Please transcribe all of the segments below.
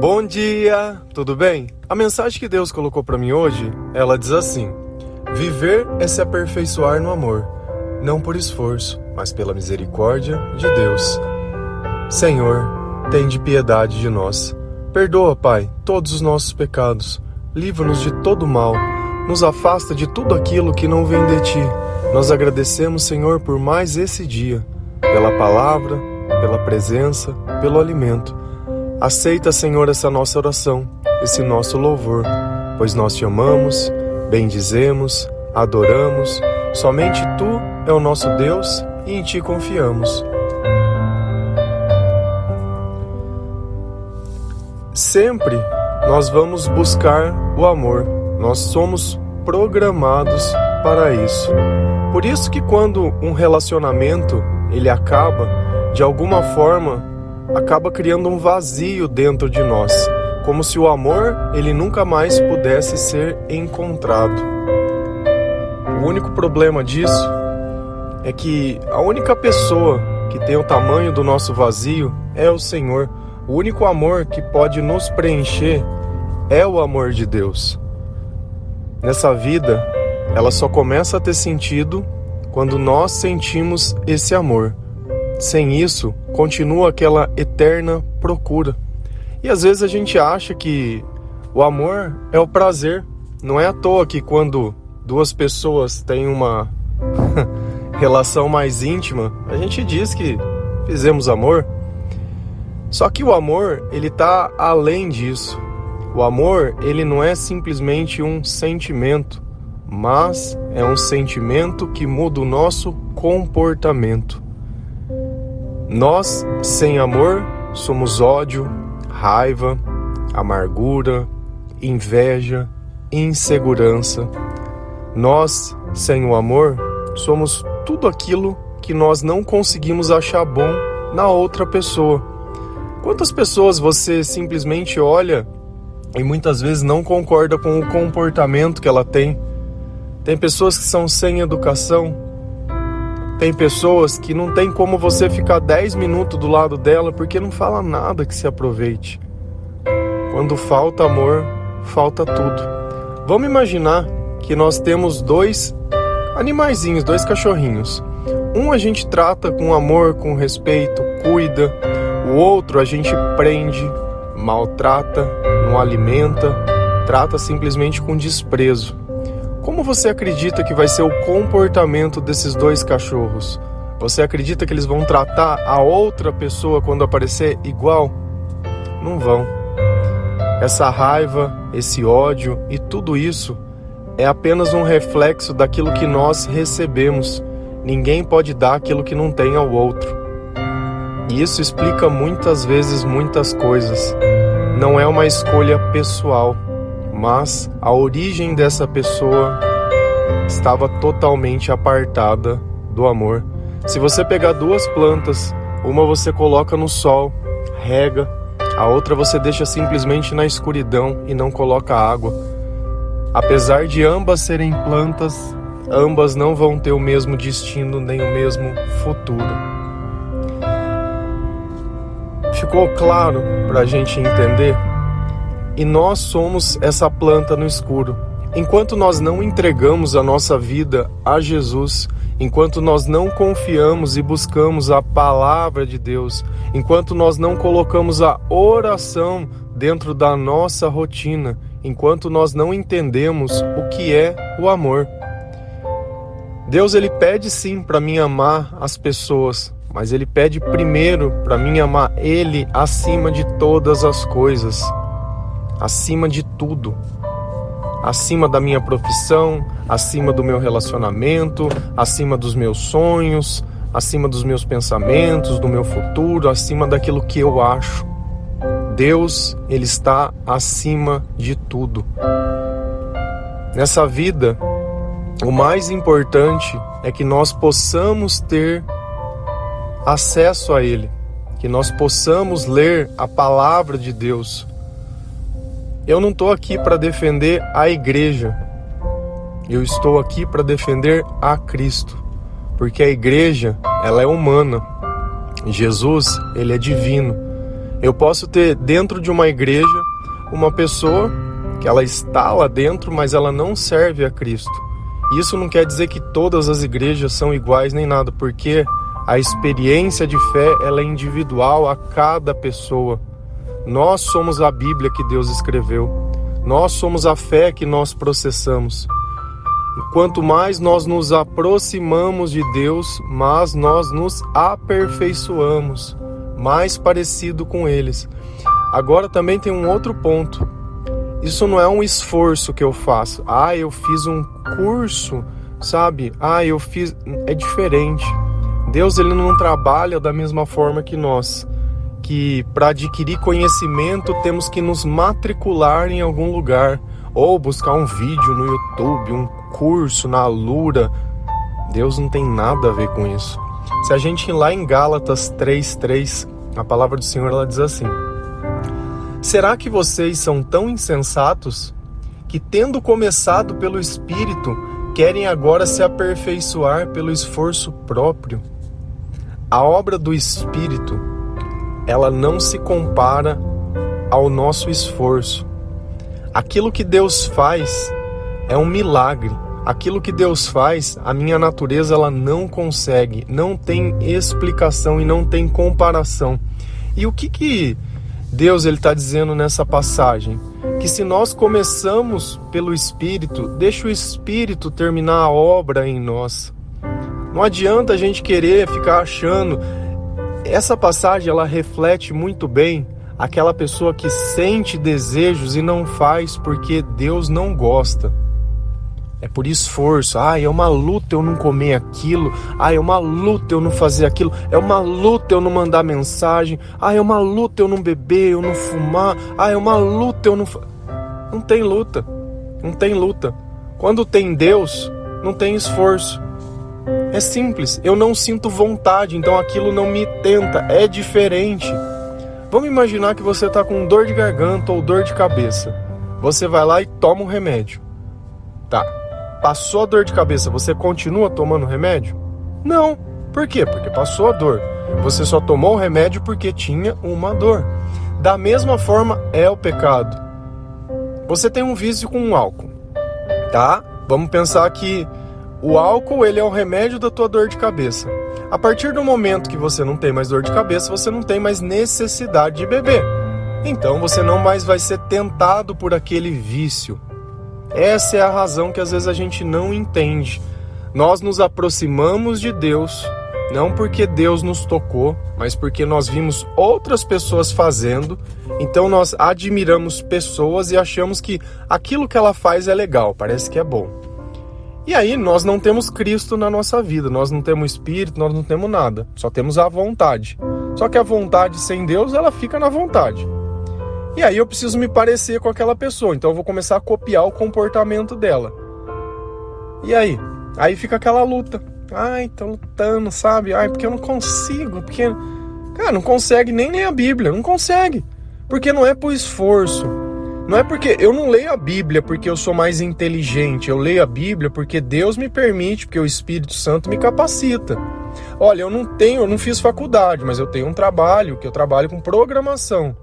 Bom dia, tudo bem? A mensagem que Deus colocou para mim hoje, ela diz assim: Viver é se aperfeiçoar no amor, não por esforço, mas pela misericórdia de Deus. Senhor, tem de piedade de nós. Perdoa, Pai, todos os nossos pecados. Livra-nos de todo mal. Nos afasta de tudo aquilo que não vem de ti. Nós agradecemos, Senhor, por mais esse dia, pela palavra, pela presença, pelo alimento. Aceita, Senhor, essa nossa oração, esse nosso louvor, pois nós te amamos, bendizemos, adoramos. Somente tu é o nosso Deus e em ti confiamos. Sempre nós vamos buscar o amor. Nós somos programados para isso. Por isso que quando um relacionamento ele acaba, de alguma forma acaba criando um vazio dentro de nós, como se o amor ele nunca mais pudesse ser encontrado. O único problema disso é que a única pessoa que tem o tamanho do nosso vazio é o Senhor. O único amor que pode nos preencher é o amor de Deus. Nessa vida, ela só começa a ter sentido quando nós sentimos esse amor. Sem isso, continua aquela eterna procura. E às vezes a gente acha que o amor é o prazer. Não é à toa que quando duas pessoas têm uma relação mais íntima, a gente diz que fizemos amor. Só que o amor, ele está além disso. O amor, ele não é simplesmente um sentimento, mas é um sentimento que muda o nosso comportamento. Nós, sem amor, somos ódio, raiva, amargura, inveja, insegurança. Nós, sem o amor, somos tudo aquilo que nós não conseguimos achar bom na outra pessoa. Quantas pessoas você simplesmente olha e muitas vezes não concorda com o comportamento que ela tem? Tem pessoas que são sem educação, tem pessoas que não tem como você ficar 10 minutos do lado dela porque não fala nada que se aproveite. Quando falta amor, falta tudo. Vamos imaginar que nós temos dois animaizinhos, dois cachorrinhos. Um a gente trata com amor, com respeito, cuida. O outro a gente prende, maltrata, não alimenta, trata simplesmente com desprezo. Como você acredita que vai ser o comportamento desses dois cachorros? Você acredita que eles vão tratar a outra pessoa quando aparecer igual? Não vão. Essa raiva, esse ódio e tudo isso é apenas um reflexo daquilo que nós recebemos. Ninguém pode dar aquilo que não tem ao outro. E isso explica muitas vezes muitas coisas. Não é uma escolha pessoal mas a origem dessa pessoa estava totalmente apartada do amor. Se você pegar duas plantas, uma você coloca no sol, rega, a outra você deixa simplesmente na escuridão e não coloca água. Apesar de ambas serem plantas, ambas não vão ter o mesmo destino nem o mesmo futuro. Ficou claro para a gente entender? E nós somos essa planta no escuro. Enquanto nós não entregamos a nossa vida a Jesus, enquanto nós não confiamos e buscamos a palavra de Deus, enquanto nós não colocamos a oração dentro da nossa rotina, enquanto nós não entendemos o que é o amor. Deus ele pede sim para mim amar as pessoas, mas ele pede primeiro para mim amar ele acima de todas as coisas acima de tudo. Acima da minha profissão, acima do meu relacionamento, acima dos meus sonhos, acima dos meus pensamentos, do meu futuro, acima daquilo que eu acho. Deus, ele está acima de tudo. Nessa vida, o mais importante é que nós possamos ter acesso a ele, que nós possamos ler a palavra de Deus, eu não estou aqui para defender a igreja. Eu estou aqui para defender a Cristo, porque a igreja, ela é humana. Jesus, ele é divino. Eu posso ter dentro de uma igreja uma pessoa que ela está lá dentro, mas ela não serve a Cristo. Isso não quer dizer que todas as igrejas são iguais nem nada, porque a experiência de fé ela é individual a cada pessoa. Nós somos a Bíblia que Deus escreveu. Nós somos a fé que nós processamos. Quanto mais nós nos aproximamos de Deus, mais nós nos aperfeiçoamos, mais parecido com eles. Agora também tem um outro ponto. Isso não é um esforço que eu faço. Ah, eu fiz um curso, sabe? Ah, eu fiz. É diferente. Deus ele não trabalha da mesma forma que nós. Que para adquirir conhecimento temos que nos matricular em algum lugar ou buscar um vídeo no YouTube, um curso na Lura. Deus não tem nada a ver com isso. Se a gente ir lá em Gálatas 3:3, a palavra do Senhor ela diz assim: Será que vocês são tão insensatos que, tendo começado pelo Espírito, querem agora se aperfeiçoar pelo esforço próprio? A obra do Espírito, ela não se compara ao nosso esforço. Aquilo que Deus faz é um milagre. Aquilo que Deus faz, a minha natureza ela não consegue, não tem explicação e não tem comparação. E o que que Deus ele está dizendo nessa passagem que se nós começamos pelo Espírito, deixa o Espírito terminar a obra em nós. Não adianta a gente querer ficar achando. Essa passagem ela reflete muito bem aquela pessoa que sente desejos e não faz porque Deus não gosta. É por esforço. Ah, é uma luta eu não comer aquilo. Ah, é uma luta eu não fazer aquilo. É uma luta eu não mandar mensagem. Ah, é uma luta eu não beber, eu não fumar. Ah, é uma luta eu não. Não tem luta. Não tem luta. Quando tem Deus, não tem esforço. É simples. Eu não sinto vontade, então aquilo não me tenta. É diferente. Vamos imaginar que você está com dor de garganta ou dor de cabeça. Você vai lá e toma um remédio. Tá, Passou a dor de cabeça, você continua tomando remédio? Não. Por quê? Porque passou a dor. Você só tomou o remédio porque tinha uma dor. Da mesma forma é o pecado. Você tem um vício com o álcool, tá? Vamos pensar que o álcool ele é o remédio da tua dor de cabeça. A partir do momento que você não tem mais dor de cabeça, você não tem mais necessidade de beber. Então você não mais vai ser tentado por aquele vício. Essa é a razão que às vezes a gente não entende. Nós nos aproximamos de Deus não porque Deus nos tocou, mas porque nós vimos outras pessoas fazendo. Então nós admiramos pessoas e achamos que aquilo que ela faz é legal, parece que é bom. E aí nós não temos Cristo na nossa vida, nós não temos espírito, nós não temos nada, só temos a vontade. Só que a vontade sem Deus, ela fica na vontade. E aí eu preciso me parecer com aquela pessoa, então eu vou começar a copiar o comportamento dela. E aí? Aí fica aquela luta. Ai, tô lutando, sabe? Ai, porque eu não consigo, porque cara, não consegue nem ler a Bíblia, não consegue. Porque não é por esforço. Não é porque eu não leio a Bíblia porque eu sou mais inteligente. Eu leio a Bíblia porque Deus me permite, porque o Espírito Santo me capacita. Olha, eu não tenho, eu não fiz faculdade, mas eu tenho um trabalho que eu trabalho com programação.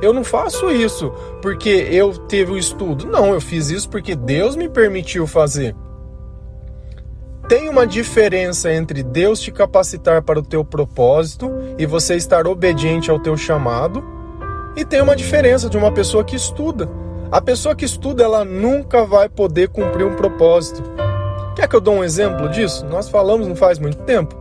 Eu não faço isso porque eu teve o estudo. Não, eu fiz isso porque Deus me permitiu fazer. Tem uma diferença entre Deus te capacitar para o teu propósito e você estar obediente ao teu chamado, e tem uma diferença de uma pessoa que estuda. A pessoa que estuda, ela nunca vai poder cumprir um propósito. Quer que eu dou um exemplo disso? Nós falamos não faz muito tempo.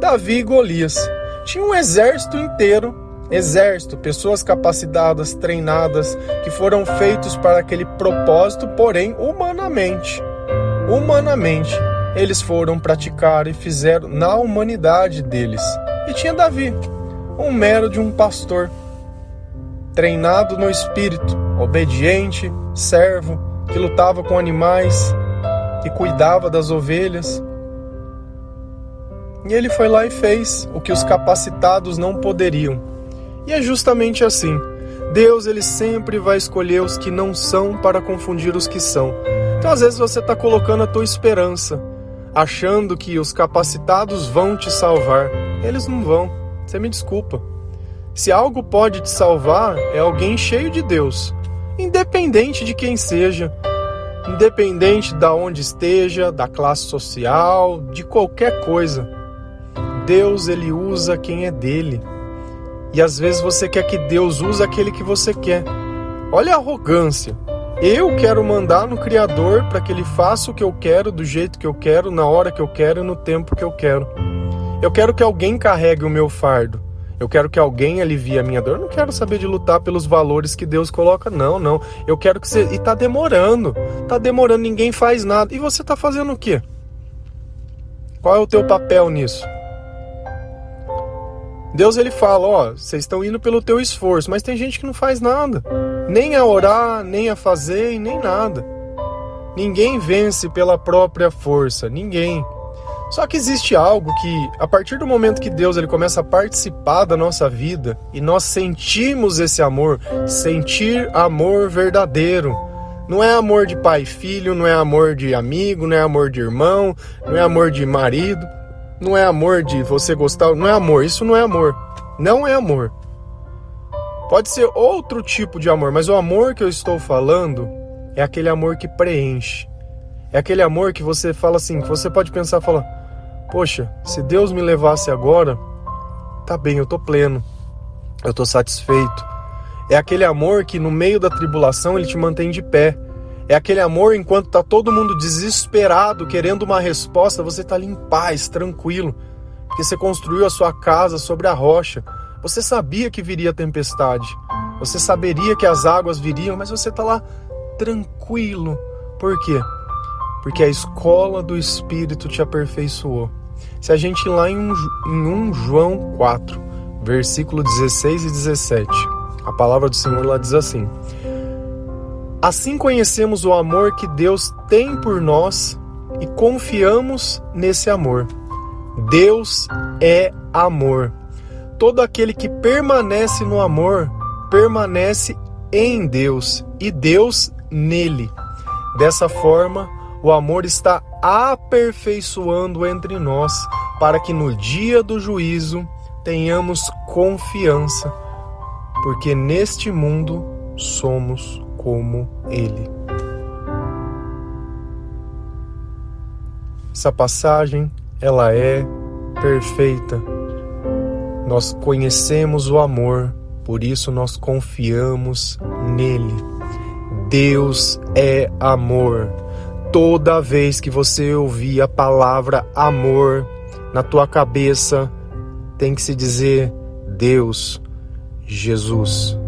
Davi e Golias. Tinha um exército inteiro exército, pessoas capacitadas, treinadas, que foram feitos para aquele propósito, porém humanamente. Humanamente, eles foram praticar e fizeram na humanidade deles. E tinha Davi, um mero de um pastor, treinado no espírito, obediente, servo, que lutava com animais, que cuidava das ovelhas. E ele foi lá e fez o que os capacitados não poderiam e é justamente assim. Deus ele sempre vai escolher os que não são para confundir os que são. Então às vezes você está colocando a tua esperança, achando que os capacitados vão te salvar. Eles não vão. Você me desculpa. Se algo pode te salvar, é alguém cheio de Deus, independente de quem seja, independente da onde esteja, da classe social, de qualquer coisa. Deus ele usa quem é dele. E às vezes você quer que Deus use aquele que você quer. Olha a arrogância. Eu quero mandar no Criador para que ele faça o que eu quero, do jeito que eu quero, na hora que eu quero e no tempo que eu quero. Eu quero que alguém carregue o meu fardo. Eu quero que alguém alivie a minha dor. Eu não quero saber de lutar pelos valores que Deus coloca, não, não. Eu quero que você. E tá demorando. Tá demorando, ninguém faz nada. E você tá fazendo o quê? Qual é o teu papel nisso? Deus ele fala, ó, vocês estão indo pelo teu esforço, mas tem gente que não faz nada, nem a orar, nem a fazer nem nada. Ninguém vence pela própria força, ninguém. Só que existe algo que, a partir do momento que Deus ele começa a participar da nossa vida e nós sentimos esse amor, sentir amor verdadeiro. Não é amor de pai e filho, não é amor de amigo, não é amor de irmão, não é amor de marido, não é amor de você gostar, não é amor, isso não é amor. Não é amor. Pode ser outro tipo de amor, mas o amor que eu estou falando é aquele amor que preenche. É aquele amor que você fala assim, que você pode pensar, falar, Poxa, se Deus me levasse agora, tá bem, eu tô pleno. Eu tô satisfeito. É aquele amor que no meio da tribulação ele te mantém de pé. É aquele amor enquanto tá todo mundo desesperado, querendo uma resposta, você tá ali em paz, tranquilo, porque você construiu a sua casa sobre a rocha. Você sabia que viria tempestade. Você saberia que as águas viriam, mas você tá lá tranquilo. Por quê? Porque a escola do Espírito te aperfeiçoou. Se a gente ir lá em 1, em 1 João 4, versículo 16 e 17, a palavra do Senhor lá diz assim: Assim conhecemos o amor que Deus tem por nós e confiamos nesse amor. Deus é amor. Todo aquele que permanece no amor permanece em Deus e Deus nele. Dessa forma, o amor está aperfeiçoando entre nós, para que no dia do juízo tenhamos confiança, porque neste mundo somos como Ele. Essa passagem, ela é perfeita. Nós conhecemos o amor, por isso nós confiamos nele. Deus é amor toda vez que você ouvir a palavra amor na tua cabeça, tem que se dizer Deus, Jesus.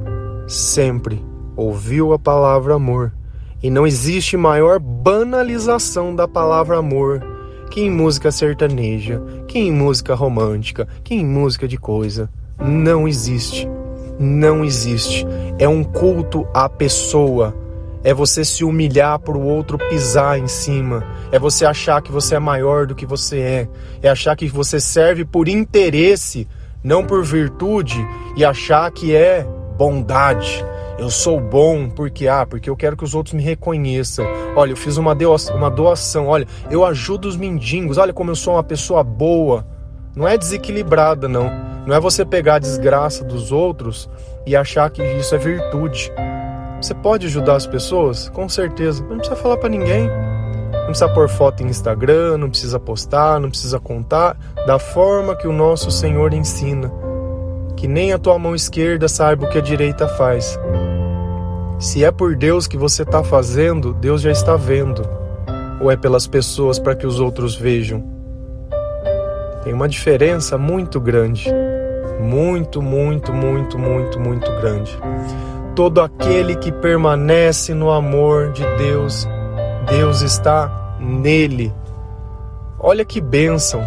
Sempre ouviu a palavra amor. E não existe maior banalização da palavra amor que em música sertaneja, que em música romântica, que em música de coisa. Não existe. Não existe. É um culto à pessoa é você se humilhar para o outro pisar em cima, é você achar que você é maior do que você é, é achar que você serve por interesse, não por virtude, e achar que é bondade. Eu sou bom porque ah, porque eu quero que os outros me reconheçam. Olha, eu fiz uma doação, uma doação. Olha, eu ajudo os mendigos. Olha como eu sou uma pessoa boa. Não é desequilibrada, não. Não é você pegar a desgraça dos outros e achar que isso é virtude. Você pode ajudar as pessoas? Com certeza. Não precisa falar para ninguém. Não precisa pôr foto em Instagram, não precisa postar, não precisa contar. Da forma que o nosso Senhor ensina. Que nem a tua mão esquerda saiba o que a direita faz. Se é por Deus que você está fazendo, Deus já está vendo. Ou é pelas pessoas para que os outros vejam? Tem uma diferença muito grande. Muito, muito, muito, muito, muito grande todo aquele que permanece no amor de Deus, Deus está nele. Olha que bênção.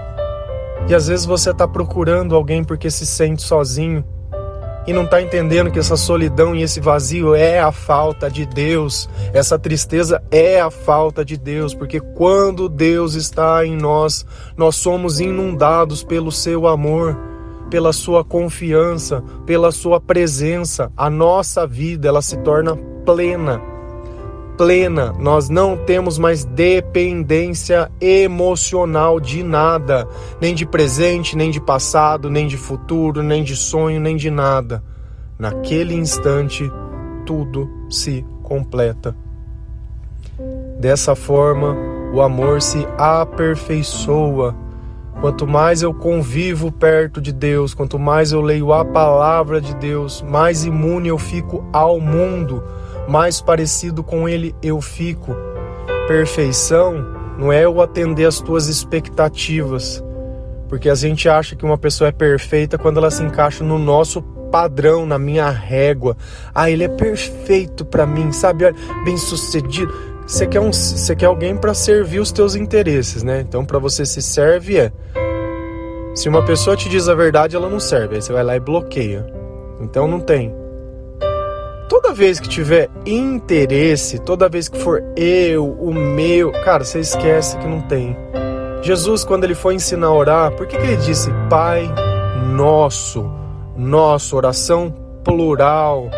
E às vezes você está procurando alguém porque se sente sozinho e não está entendendo que essa solidão e esse vazio é a falta de Deus, essa tristeza é a falta de Deus, porque quando Deus está em nós, nós somos inundados pelo seu amor pela sua confiança, pela sua presença, a nossa vida ela se torna plena. plena, nós não temos mais dependência emocional de nada, nem de presente, nem de passado, nem de futuro, nem de sonho, nem de nada. Naquele instante, tudo se completa. Dessa forma, o amor se aperfeiçoa. Quanto mais eu convivo perto de Deus, quanto mais eu leio a palavra de Deus, mais imune eu fico ao mundo mais parecido com Ele eu fico. Perfeição não é eu atender as tuas expectativas, porque a gente acha que uma pessoa é perfeita quando ela se encaixa no nosso padrão, na minha régua. Ah, ele é perfeito para mim, sabe? Bem sucedido. Você quer, um, você quer alguém para servir os teus interesses, né? Então, para você se serve é. Se uma pessoa te diz a verdade, ela não serve. Aí você vai lá e bloqueia. Então não tem toda vez que tiver interesse, toda vez que for eu, o meu, cara, você esquece que não tem. Jesus, quando ele foi ensinar a orar, por que, que ele disse Pai Nosso? Nosso, oração plural.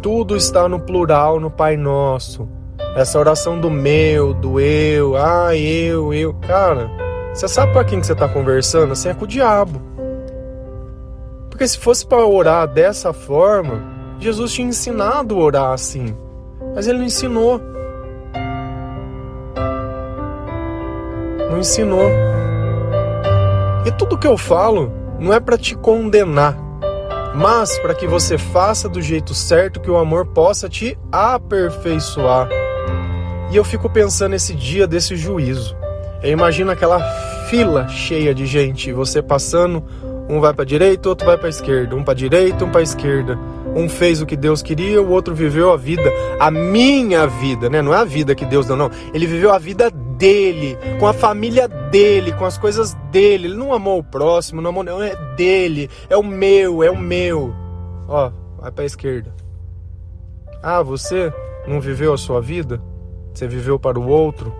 Tudo está no plural no Pai Nosso. Essa oração do meu, do eu, ah, eu, eu. Cara, você sabe para quem que você está conversando? Assim é com o diabo. Porque se fosse para orar dessa forma, Jesus tinha ensinado a orar assim, mas ele não ensinou. Não ensinou. E tudo que eu falo não é para te condenar, mas para que você faça do jeito certo que o amor possa te aperfeiçoar. E eu fico pensando esse dia desse juízo. Eu imagino aquela fila cheia de gente, você passando, um vai para direita, outro vai para esquerda, um para direita, um para esquerda. Um fez o que Deus queria, o outro viveu a vida, a minha vida, né? Não é a vida que Deus deu, não. Ele viveu a vida dele, com a família dele, com as coisas dele. Ele não amou o próximo, não amou, não é dele, é o meu, é o meu. Ó, vai para esquerda. Ah, você não viveu a sua vida? Você viveu para o outro?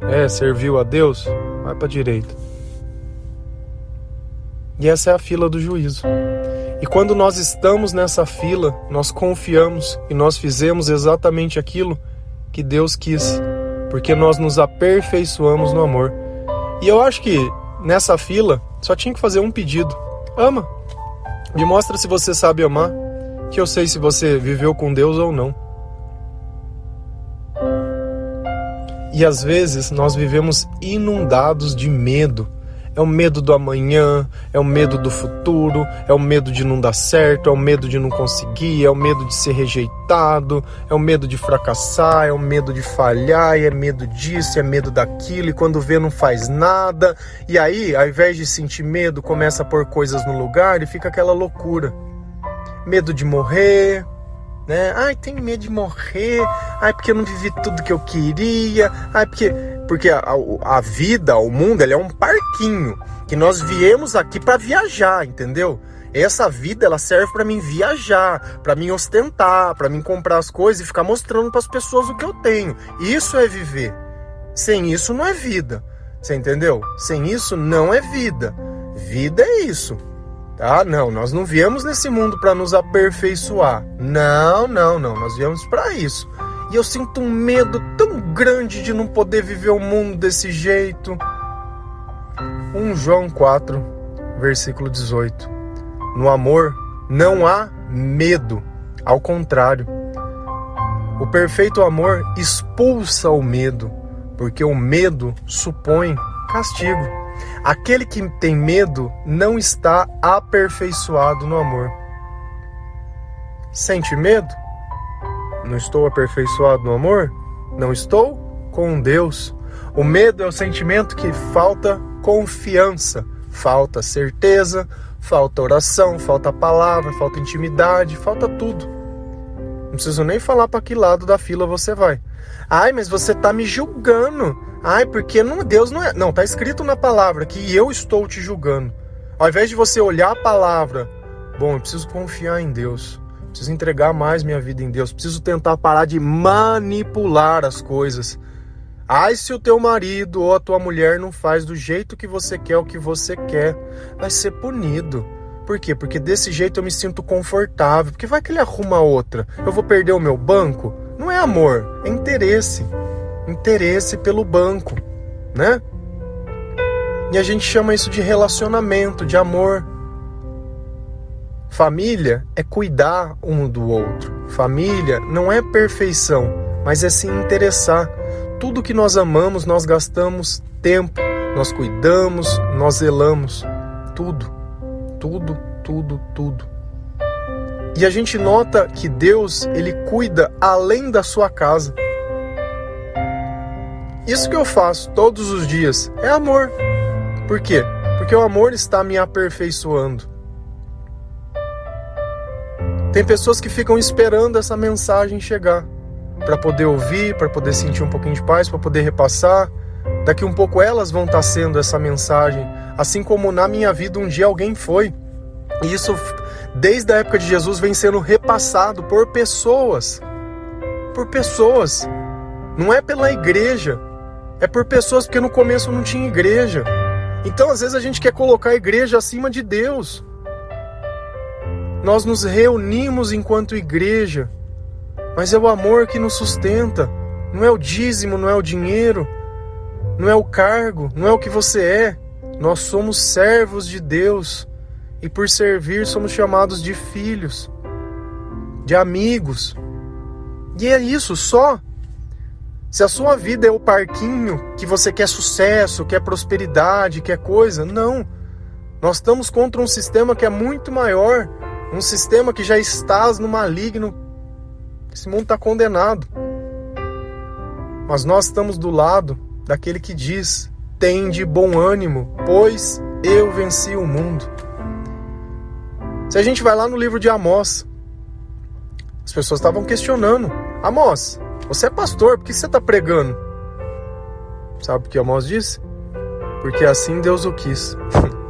É, serviu a Deus? Vai para a direita. E essa é a fila do juízo. E quando nós estamos nessa fila, nós confiamos e nós fizemos exatamente aquilo que Deus quis, porque nós nos aperfeiçoamos no amor. E eu acho que nessa fila só tinha que fazer um pedido: ama. Me mostra se você sabe amar, que eu sei se você viveu com Deus ou não. E às vezes nós vivemos inundados de medo é o medo do amanhã, é o medo do futuro, é o medo de não dar certo, é o medo de não conseguir, é o medo de ser rejeitado, é o medo de fracassar, é o medo de falhar, é medo disso, é medo daquilo, e quando vê não faz nada. E aí, ao invés de sentir medo, começa a pôr coisas no lugar e fica aquela loucura. Medo de morrer, né? Ai, tenho medo de morrer. Ai, porque eu não vivi tudo que eu queria. Ai, porque porque a, a, vida, o mundo, ele é um parquinho que nós viemos aqui para viajar, entendeu? Essa vida ela serve para mim viajar, para mim ostentar, para mim comprar as coisas e ficar mostrando para as pessoas o que eu tenho. Isso é viver. Sem isso não é vida. Você entendeu? Sem isso não é vida. Vida é isso. Tá? Não, nós não viemos nesse mundo para nos aperfeiçoar. Não, não, não. Nós viemos para isso. E eu sinto um medo tão grande de não poder viver o mundo desse jeito. 1 João 4, versículo 18. No amor não há medo, ao contrário. O perfeito amor expulsa o medo, porque o medo supõe castigo. Aquele que tem medo não está aperfeiçoado no amor. Sente medo? Não estou aperfeiçoado no amor? Não estou com Deus. O medo é o sentimento que falta confiança, falta certeza, falta oração, falta palavra, falta intimidade, falta tudo. Não preciso nem falar para que lado da fila você vai. Ai, mas você está me julgando. Ai, porque não, Deus não é. Não, está escrito na palavra que eu estou te julgando. Ao invés de você olhar a palavra, bom, eu preciso confiar em Deus. Preciso entregar mais minha vida em Deus. Preciso tentar parar de manipular as coisas. Ai, se o teu marido ou a tua mulher não faz do jeito que você quer o que você quer, vai ser punido. Por quê? Porque desse jeito eu me sinto confortável. Porque vai que ele arruma outra. Eu vou perder o meu banco? Não é amor, é interesse. Interesse pelo banco, né? E a gente chama isso de relacionamento, de amor. Família é cuidar um do outro. Família não é perfeição, mas é se interessar. Tudo que nós amamos, nós gastamos tempo, nós cuidamos, nós zelamos. Tudo, tudo, tudo, tudo. E a gente nota que Deus, ele cuida além da sua casa. Isso que eu faço todos os dias é amor. Por quê? Porque o amor está me aperfeiçoando. Tem pessoas que ficam esperando essa mensagem chegar para poder ouvir, para poder sentir um pouquinho de paz, para poder repassar. Daqui um pouco elas vão estar tá sendo essa mensagem, assim como na minha vida um dia alguém foi. E isso desde a época de Jesus vem sendo repassado por pessoas. Por pessoas. Não é pela igreja, é por pessoas porque no começo não tinha igreja. Então, às vezes a gente quer colocar a igreja acima de Deus. Nós nos reunimos enquanto igreja, mas é o amor que nos sustenta. Não é o dízimo, não é o dinheiro, não é o cargo, não é o que você é. Nós somos servos de Deus e por servir somos chamados de filhos, de amigos. E é isso só. Se a sua vida é o parquinho que você quer sucesso, quer prosperidade, quer coisa, não. Nós estamos contra um sistema que é muito maior um sistema que já estás no maligno. Esse mundo está condenado. Mas nós estamos do lado daquele que diz: tem de bom ânimo, pois eu venci o mundo. Se a gente vai lá no livro de Amós, as pessoas estavam questionando: Amós, você é pastor, por que você está pregando? Sabe o que Amós disse? Porque assim Deus o quis.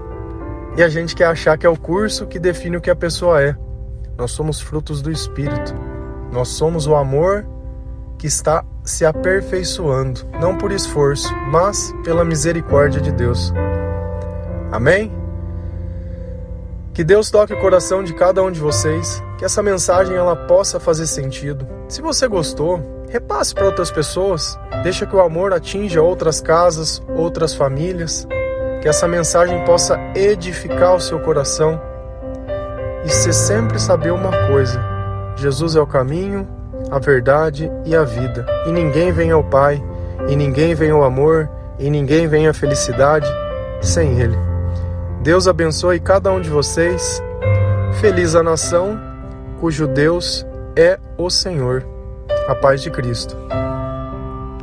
E a gente quer achar que é o curso que define o que a pessoa é. Nós somos frutos do Espírito. Nós somos o amor que está se aperfeiçoando, não por esforço, mas pela misericórdia de Deus. Amém? Que Deus toque o coração de cada um de vocês, que essa mensagem ela possa fazer sentido. Se você gostou, repasse para outras pessoas, deixa que o amor atinja outras casas, outras famílias que essa mensagem possa edificar o seu coração e você sempre saber uma coisa: Jesus é o caminho, a verdade e a vida. E ninguém vem ao Pai, e ninguém vem ao amor, e ninguém vem à felicidade sem Ele. Deus abençoe cada um de vocês. Feliz a nação cujo Deus é o Senhor. A paz de Cristo.